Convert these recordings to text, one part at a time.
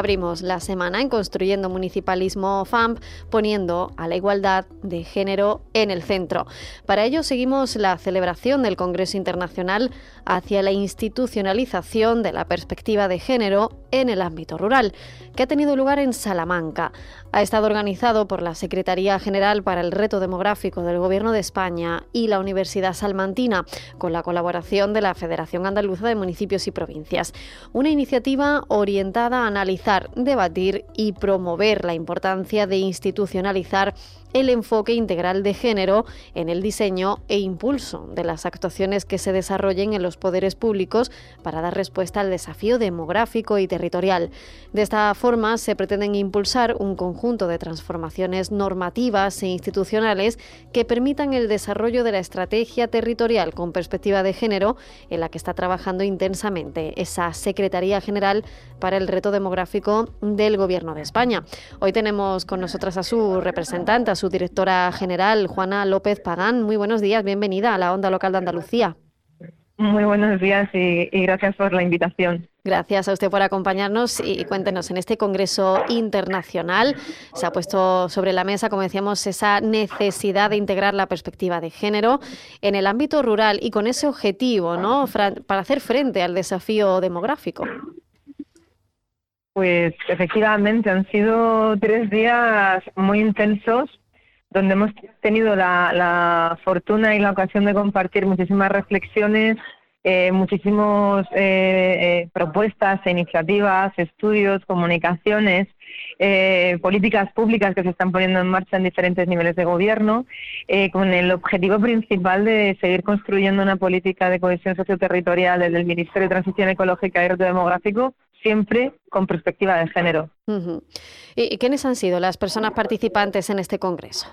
Abrimos la semana en Construyendo Municipalismo FAMP, poniendo a la igualdad de género en el centro. Para ello seguimos la celebración del Congreso Internacional hacia la institucionalización de la perspectiva de género en el ámbito rural, que ha tenido lugar en Salamanca. Ha estado organizado por la Secretaría General para el Reto Demográfico del Gobierno de España y la Universidad Salmantina, con la colaboración de la Federación Andaluza de Municipios y Provincias. Una iniciativa orientada a analizar debatir y promover la importancia de institucionalizar el enfoque integral de género en el diseño e impulso de las actuaciones que se desarrollen en los poderes públicos para dar respuesta al desafío demográfico y territorial. De esta forma, se pretenden impulsar un conjunto de transformaciones normativas e institucionales que permitan el desarrollo de la estrategia territorial con perspectiva de género en la que está trabajando intensamente esa Secretaría General para el Reto Demográfico del Gobierno de España. Hoy tenemos con nosotras a su representante, su directora general, Juana López Pagán. Muy buenos días, bienvenida a la Onda Local de Andalucía. Muy buenos días y, gracias por la invitación. Gracias a usted por acompañarnos y cuéntenos, en este Congreso Internacional se ha puesto sobre la mesa, como decíamos, esa necesidad de integrar la perspectiva de género en el ámbito rural y con ese objetivo, ¿no? Para hacer frente al desafío demográfico. Pues efectivamente han sido tres días muy intensos donde hemos tenido la, fortuna y la ocasión de compartir muchísimas reflexiones, eh, muchísimas eh, eh, propuestas iniciativas, estudios, comunicaciones, políticas públicas que se están poniendo en marcha en diferentes niveles de gobierno, con el objetivo principal de seguir construyendo una política de cohesión socioterritorial desde el Ministerio de Transición Ecológica y Reto Demográfico siempre con perspectiva de género. ¿Y quiénes han sido las personas participantes en este congreso?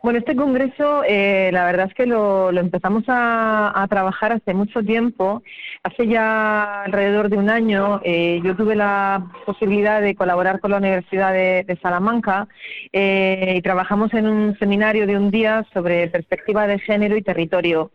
Bueno, este congreso, eh, la verdad es que lo, empezamos a, trabajar hace mucho tiempo. Hace ya alrededor de un año, eh, yo tuve la posibilidad de colaborar con la Universidad de, Salamanca eh, y trabajamos en un seminario de un día sobre perspectiva de género y territorio.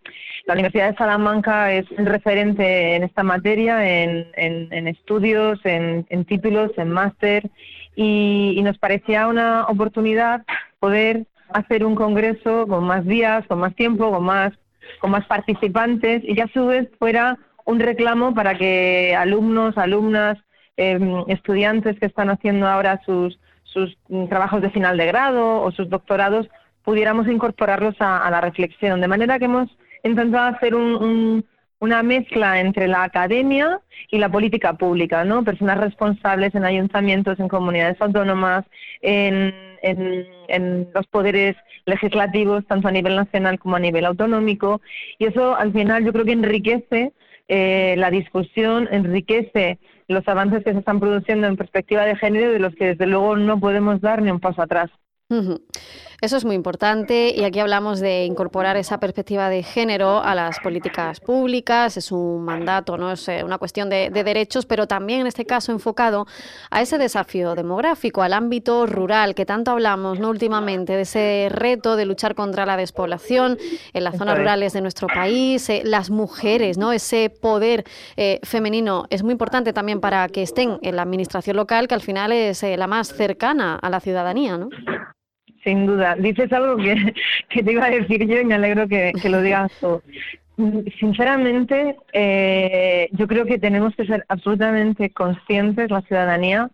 La Universidad de Salamanca es un referente en esta materia, en, estudios, en, títulos, en máster y, nos parecía una oportunidad poder hacer un congreso con más días, con más tiempo, con más, con más participantes y que a su vez fuera un reclamo para que alumnos, alumnas, em, estudiantes que están haciendo ahora sus, sus trabajos de final de grado o sus doctorados pudiéramos incorporarlos a, la reflexión. De manera que hemos intentado hacer un, una mezcla entre la academia y la política pública, ¿no? Personas responsables en ayuntamientos, en comunidades autónomas, en, en, los poderes legislativos, tanto a nivel nacional como a nivel autonómico. Y eso al final yo creo que enriquece eh, la discusión, enriquece los avances que se están produciendo en perspectiva de género, de los que desde luego no podemos dar ni un paso atrás. Eso es muy importante y aquí hablamos de incorporar esa perspectiva de género a las políticas públicas, es un mandato, no es eh, una cuestión de, derechos, pero también en este caso enfocado a ese desafío demográfico, al ámbito rural, que tanto hablamos ¿no? últimamente, de ese reto de luchar contra la despoblación en las zonas rurales de nuestro país, eh, las mujeres, ¿no? ese poder eh, femenino es muy importante también para que estén en la administración local, que al final es la más cercana a la ciudadanía. ¿no? Sin duda. Dices algo que, te iba a decir yo y me alegro que, lo digas tú. Sinceramente, eh, yo creo que tenemos que ser absolutamente conscientes, la ciudadanía,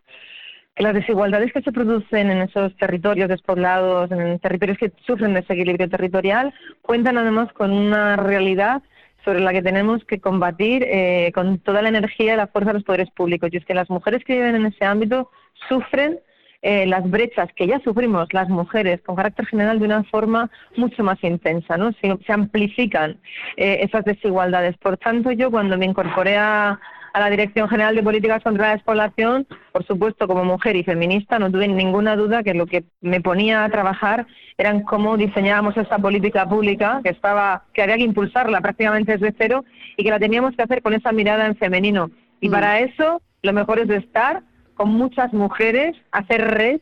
que las desigualdades que se producen en esos territorios despoblados, en territorios que sufren desequilibrio territorial, cuentan además con una realidad sobre la que tenemos que combatir eh, con toda la energía y la fuerza de los poderes públicos. Y es que las mujeres que viven en ese ámbito sufren eh, las brechas que ya sufrimos las mujeres con carácter general de una forma mucho más intensa, ¿no? Se, amplifican eh, esas desigualdades. Por tanto, yo cuando me incorporé a, a la Dirección General de Políticas contra la Despoblación, por supuesto, como mujer y feminista, no tuve ninguna duda que lo que me ponía a trabajar eran cómo diseñábamos esta política pública, que estaba, que había que impulsarla prácticamente desde cero y que la teníamos que hacer con esa mirada en femenino. Y mm. para eso, lo mejor es estar con muchas mujeres, hacer red,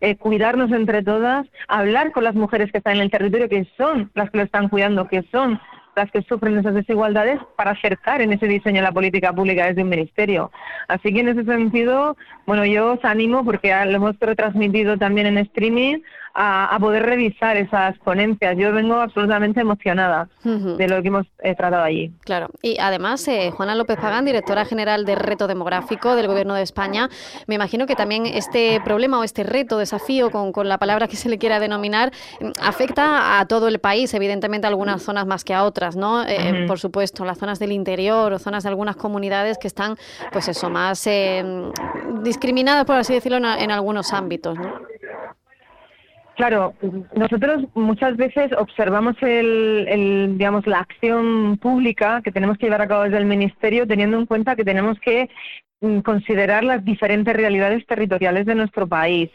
eh, cuidarnos entre todas, hablar con las mujeres que están en el territorio, que son las que lo están cuidando, que son las que sufren esas desigualdades, para acercar en ese diseño la política pública desde un ministerio. Así que en ese sentido, bueno, yo os animo, porque lo hemos retransmitido también en streaming, a, poder revisar esas ponencias. Yo vengo absolutamente emocionada de lo que hemos eh, tratado allí. Claro, y además, eh, Juana López Pagán, directora general de Reto Demográfico del Gobierno de España, me imagino que también este problema o este reto, desafío, con, con la palabra que se le quiera denominar, afecta a todo el país, evidentemente a algunas zonas más que a otras, ¿no? Eh, por supuesto, las zonas del interior o zonas de algunas comunidades que están, pues eso, más discriminadas, por así decirlo, en, en algunos ámbitos, ¿no? Claro, nosotros muchas veces observamos el, digamos, la acción pública que tenemos que llevar a cabo desde el Ministerio teniendo en cuenta que tenemos que considerar las diferentes realidades territoriales de nuestro país.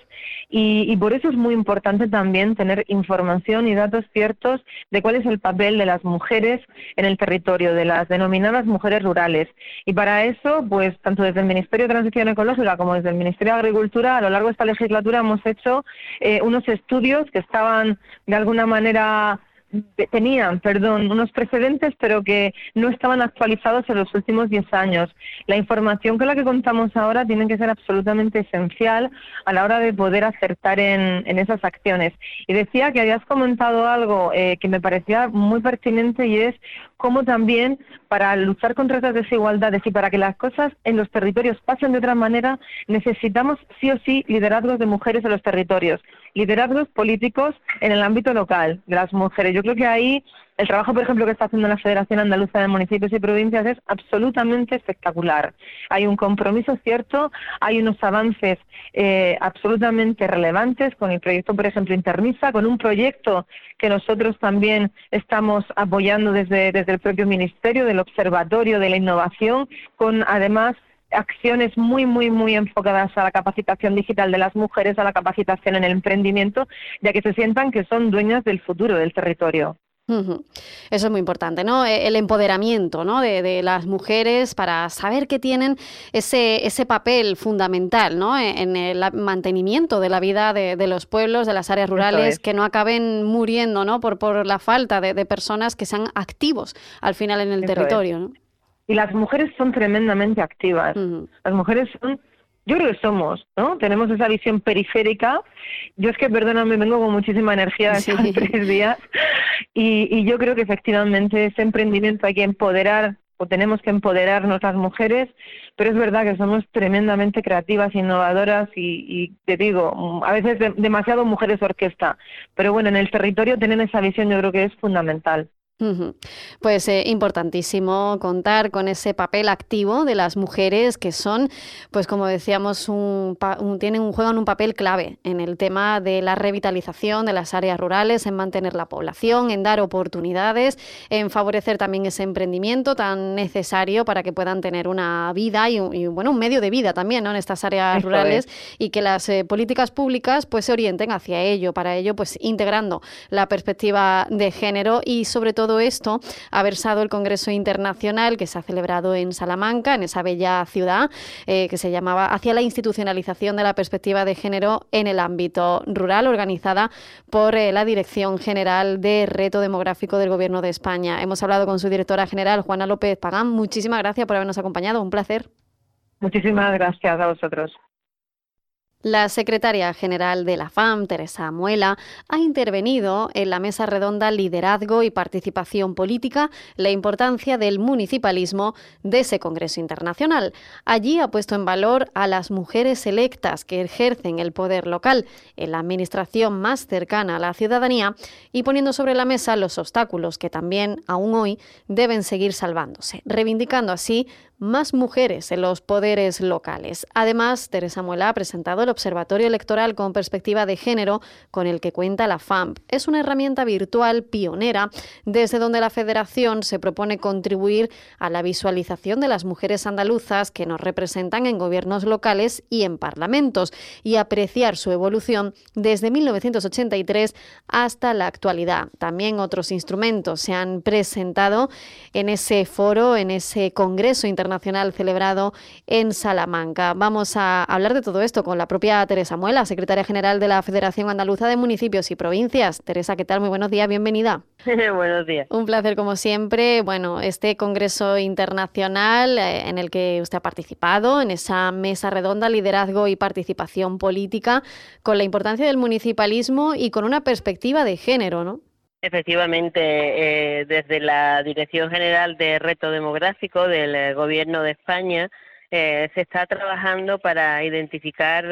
Y, por eso es muy importante también tener información y datos ciertos de cuál es el papel de las mujeres en el territorio, de las denominadas mujeres rurales. Y para eso, pues tanto desde el Ministerio de Transición Ecológica como desde el Ministerio de Agricultura, a lo largo de esta legislatura hemos hecho eh, unos estudios que estaban de alguna manera tenían, perdón, unos precedentes, pero que no estaban actualizados en los últimos 10 años. La información con la que contamos ahora tiene que ser absolutamente esencial a la hora de poder acertar en, esas acciones. Y decía que habías comentado algo eh, que me parecía muy pertinente y es cómo también para luchar contra esas desigualdades y para que las cosas en los territorios pasen de otra manera, necesitamos sí o sí liderazgos de mujeres en los territorios, liderazgos políticos en el ámbito local de las mujeres. Yo creo que ahí el trabajo, por ejemplo, que está haciendo la Federación Andaluza de Municipios y Provincias es absolutamente espectacular. Hay un compromiso cierto, hay unos avances eh, absolutamente relevantes con el proyecto, por ejemplo, Intermisa, con un proyecto que nosotros también estamos apoyando desde, desde el propio Ministerio del Observatorio de la Innovación, con además acciones muy, muy, muy enfocadas a la capacitación digital de las mujeres, a la capacitación en el emprendimiento, ya que se sientan que son dueñas del futuro del territorio. Eso es muy importante, ¿no? E, el empoderamiento ¿no? de, las mujeres para saber que tienen ese, ese papel fundamental ¿no? E, en el mantenimiento de la vida de, los pueblos, de las áreas rurales, que no acaben muriendo ¿no? por, por la falta de, personas que sean activos al final en el territorio. Y las mujeres son tremendamente activas. Las mujeres son yo creo que somos, ¿no? Tenemos esa visión periférica. Yo es que, perdóname, vengo con muchísima energía de estos tres días y, y yo creo que efectivamente ese emprendimiento hay que empoderar o tenemos que empoderarnos las mujeres, pero es verdad que somos tremendamente creativas, innovadoras y, y te digo, a veces demasiado mujeres orquesta, pero bueno, en el territorio tener esa visión yo creo que es fundamental. Pues eh, importantísimo contar con ese papel activo de las mujeres que son, pues como decíamos, un, tienen un, juegan un papel clave en el tema de la revitalización de las áreas rurales, en mantener la población, en dar oportunidades, en favorecer también ese emprendimiento tan necesario para que puedan tener una vida y, bueno, un medio de vida también en estas áreas rurales y que las eh, políticas públicas pues se orienten hacia ello, para ello pues integrando la perspectiva de género y sobre todo todo esto ha versado el Congreso Internacional que se ha celebrado en Salamanca, en esa bella ciudad, eh, que se llamaba Hacia la institucionalización de la perspectiva de género en el ámbito rural, organizada por eh, la Dirección General de Reto Demográfico del Gobierno de España. Hemos hablado con su directora general, Juana López Pagán. Muchísimas gracias por habernos acompañado. Un placer. Muchísimas gracias a vosotros. La secretaria general de la FAM, Teresa Muela, ha intervenido en la mesa redonda Liderazgo y Participación Política, la importancia del municipalismo de ese Congreso Internacional. Allí ha puesto en valor a las mujeres electas que ejercen el poder local en la administración más cercana a la ciudadanía y poniendo sobre la mesa los obstáculos que también, aún hoy, deben seguir salvándose, reivindicando así más mujeres en los poderes locales. Además, Teresa Muela ha presentado el Observatorio Electoral con Perspectiva de Género, con el que cuenta la FAMP. Es una herramienta virtual pionera desde donde la Federación se propone contribuir a la visualización de las mujeres andaluzas que nos representan en gobiernos locales y en parlamentos y apreciar su evolución desde 1983 hasta la actualidad. También otros instrumentos se han presentado en ese foro, en ese Congreso Internacional internacional celebrado en Salamanca. Vamos a hablar de todo esto con la propia Teresa Muela, secretaria general de la Federación Andaluza de Municipios y Provincias. Teresa, ¿qué tal? Muy buenos días, bienvenida. buenos días. Un placer como siempre. Bueno, este Congreso Internacional eh, en el que usted ha participado, en esa mesa redonda, liderazgo y participación política, con la importancia del municipalismo y con una perspectiva de género, ¿no? Efectivamente, eh, desde la Dirección General de Reto Demográfico del eh, Gobierno de España eh, se está trabajando para identificar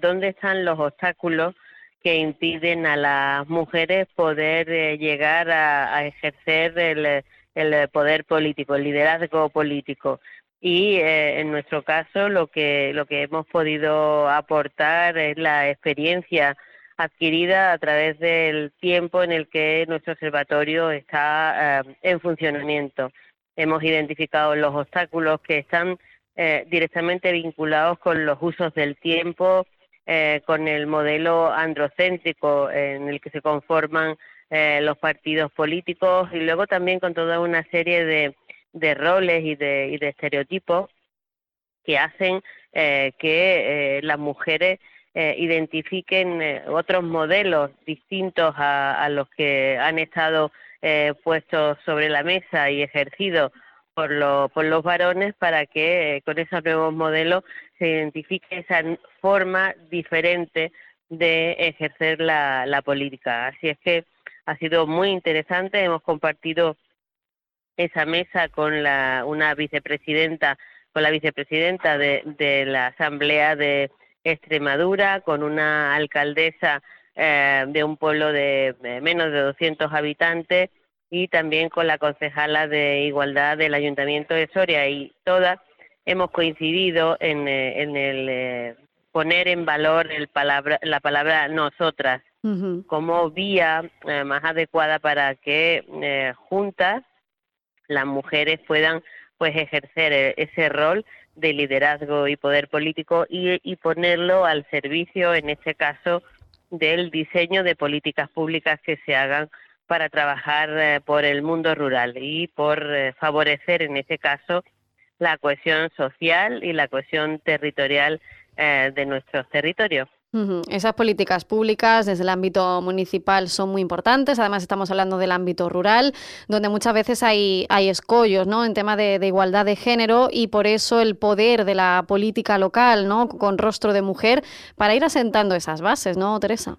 dónde están los obstáculos que impiden a las mujeres poder llegar a, ejercer el, el, poder político, el liderazgo político. Y en nuestro caso lo que, lo que hemos podido aportar es la experiencia adquirida a través del tiempo en el que nuestro observatorio está eh, en funcionamiento. Hemos identificado los obstáculos que están eh, directamente vinculados con los usos del tiempo, eh, con el modelo androcéntrico en el que se conforman los partidos políticos y luego también con toda una serie de, de roles y de, y de estereotipos que hacen que las mujeres eh, identifiquen eh, otros modelos distintos a, los que han estado eh, puestos sobre la mesa y ejercidos por, por los varones para que con esos nuevos modelos se identifique esa forma diferente de ejercer la, la política. Así es que ha sido muy interesante, hemos compartido esa mesa con la, una vicepresidenta, con la vicepresidenta de, de la Asamblea de Extremadura, con una alcaldesa eh, de un pueblo de menos de 200 habitantes y también con la concejala de Igualdad del Ayuntamiento de Soria. Y todas hemos coincidido en, eh, en el eh, poner en valor el palabra, la palabra nosotras como vía más adecuada para que juntas las mujeres puedan pues ejercer ese rol de liderazgo y poder político y, ponerlo al servicio, en este caso, del diseño de políticas públicas que se hagan para trabajar eh, por el mundo rural y por eh, favorecer, en este caso, la cohesión social y la cohesión territorial eh, de nuestros territorios. Esas políticas públicas desde el ámbito municipal son muy importantes. Además, estamos hablando del ámbito rural, donde muchas veces hay, hay escollos ¿no? en tema de, igualdad de género y por eso el poder de la política local, ¿no? con rostro de mujer, para ir asentando esas bases, ¿no, Teresa?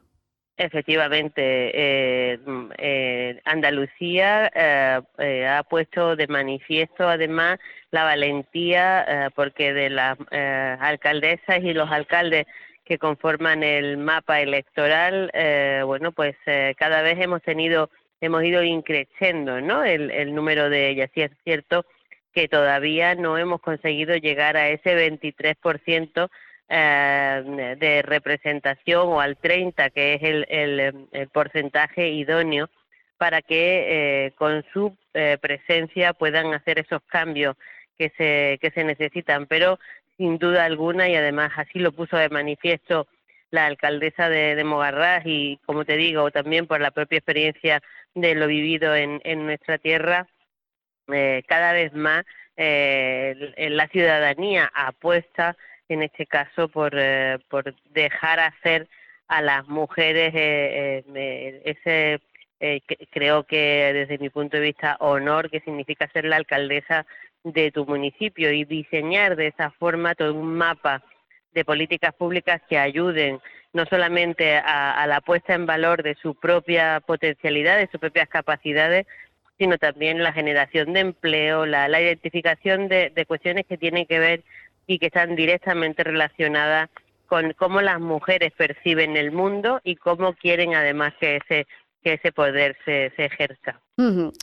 Efectivamente, eh, eh, Andalucía eh, ha puesto de manifiesto además la valentía, porque de las alcaldesas y los alcaldes que conforman el mapa electoral, eh, bueno, pues eh, cada vez hemos tenido, hemos ido increciendo, ¿no? El, número de ellas. Y es cierto que todavía no hemos conseguido llegar a ese 23% eh, de representación o al 30, que es el, el, porcentaje idóneo para que con su presencia puedan hacer esos cambios que se, que se necesitan. Pero sin duda alguna y además así lo puso de manifiesto la alcaldesa de, de y como te digo también por la propia experiencia de lo vivido en, nuestra tierra eh, cada vez más eh, la ciudadanía apuesta en este caso por, eh, por dejar hacer a las mujeres ese creo que desde mi punto de vista honor que significa ser la alcaldesa de tu municipio y diseñar de esa forma todo un mapa de políticas públicas que ayuden no solamente a, la puesta en valor de su propia potencialidad, de sus propias capacidades, sino también la generación de empleo, la, identificación de, de, cuestiones que tienen que ver y que están directamente relacionadas con cómo las mujeres perciben el mundo y cómo quieren además que ese que ese poder se, ejerza.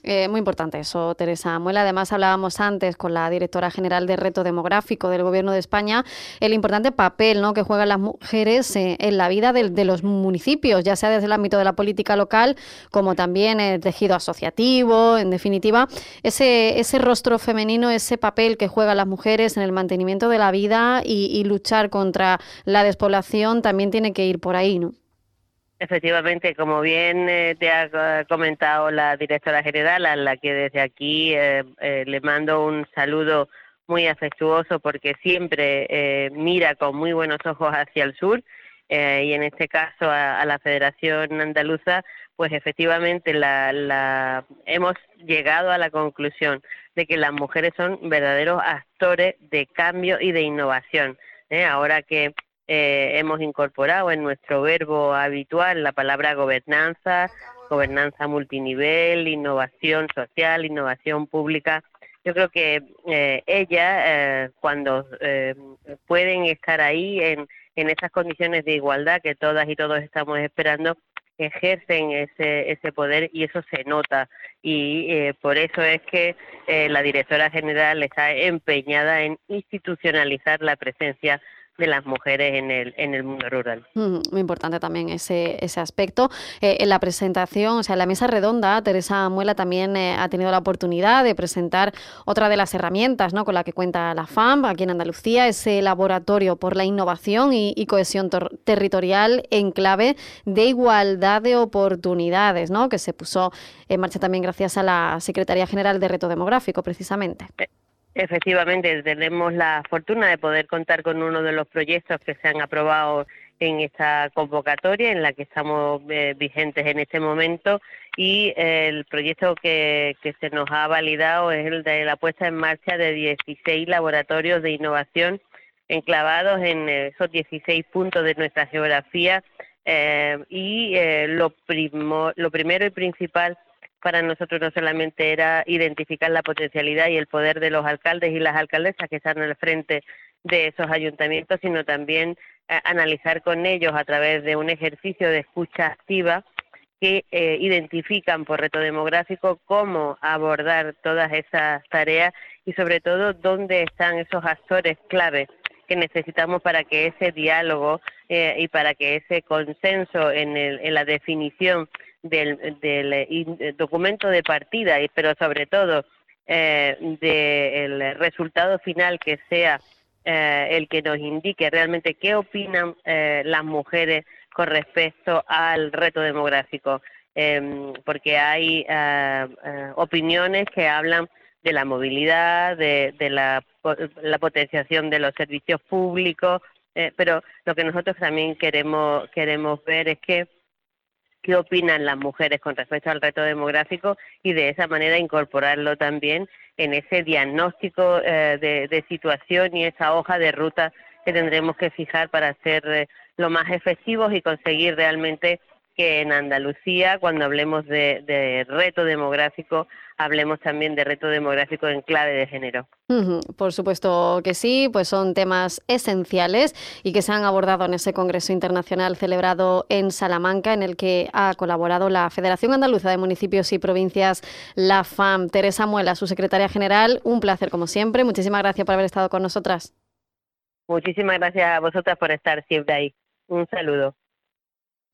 Eh, muy importante eso, Teresa Muela. Además, hablábamos antes con la directora general de Reto Demográfico del Gobierno de España el importante papel ¿no? que juegan las mujeres eh, en la vida de, los municipios, ya sea desde el ámbito de la política local como también el tejido asociativo. En definitiva, ese, ese rostro femenino, ese papel que juegan las mujeres en el mantenimiento de la vida y, y luchar contra la despoblación también tiene que ir por ahí, ¿no? Efectivamente, como bien eh, te ha comentado la directora general, a la que desde aquí eh, eh, le mando un saludo muy afectuoso porque siempre mira con muy buenos ojos hacia el sur y en este caso a, la Federación Andaluza, pues efectivamente la, hemos llegado a la conclusión de que las mujeres son verdaderos actores de cambio y de innovación. Ahora que eh, hemos incorporado en nuestro verbo habitual la palabra gobernanza, gobernanza multinivel, innovación social, innovación pública. Yo creo que eh, ellas, eh, cuando pueden estar ahí en, en esas condiciones de igualdad que todas y todos estamos esperando, ejercen ese, ese poder y eso se nota. Y por eso es que la directora general está empeñada en institucionalizar la presencia de las mujeres en el, en el mundo rural. muy importante también ese, ese aspecto. Eh, en la presentación, o sea, en la mesa redonda, Teresa Muela también eh, ha tenido la oportunidad de presentar otra de las herramientas ¿no? con la que cuenta la FAM aquí en Andalucía, ese laboratorio por la innovación y, cohesión territorial en clave de igualdad de oportunidades, ¿no? que se puso en marcha también gracias a la Secretaría General de Reto Demográfico, precisamente. Eh, Efectivamente, tenemos la fortuna de poder contar con uno de los proyectos que se han aprobado en esta convocatoria en la que estamos eh, vigentes en este momento y el proyecto que, se nos ha validado es el de la puesta en marcha de 16 laboratorios de innovación enclavados en esos 16 puntos de nuestra geografía eh, y eh, lo, lo primero y principal para nosotros no solamente era identificar la potencialidad y el poder de los alcaldes y las alcaldesas que están al frente de esos ayuntamientos, sino también eh, analizar con ellos a través de un ejercicio de escucha activa que eh, identifican por reto demográfico cómo abordar todas esas tareas y sobre todo dónde están esos actores clave que necesitamos para que ese diálogo eh, y para que ese consenso en, el, en la definición del, del eh, documento de partida, pero sobre todo eh, del resultado final que sea eh, el que nos indique realmente qué opinan eh, las mujeres con respecto al reto demográfico, em, porque hay opiniones que hablan de la movilidad, de, de la, la potenciación de los servicios públicos, eh, pero lo que nosotros también queremos queremos ver es que qué opinan las mujeres con respecto al reto demográfico y de esa manera incorporarlo también en ese diagnóstico eh, de, situación y esa hoja de ruta que tendremos que fijar para ser eh, lo más efectivos y conseguir realmente que en Andalucía, cuando hablemos de, reto demográfico, hablemos también de reto demográfico en clave de género. Por supuesto que sí, pues son temas esenciales y que se han abordado en ese Congreso Internacional celebrado en Salamanca, en el que ha colaborado la Federación Andaluza de Municipios y Provincias, la FAM. Teresa Muela, su secretaria general, un placer como siempre. Muchísimas gracias por haber estado con nosotras. Muchísimas gracias a vosotras por estar siempre ahí. Un saludo.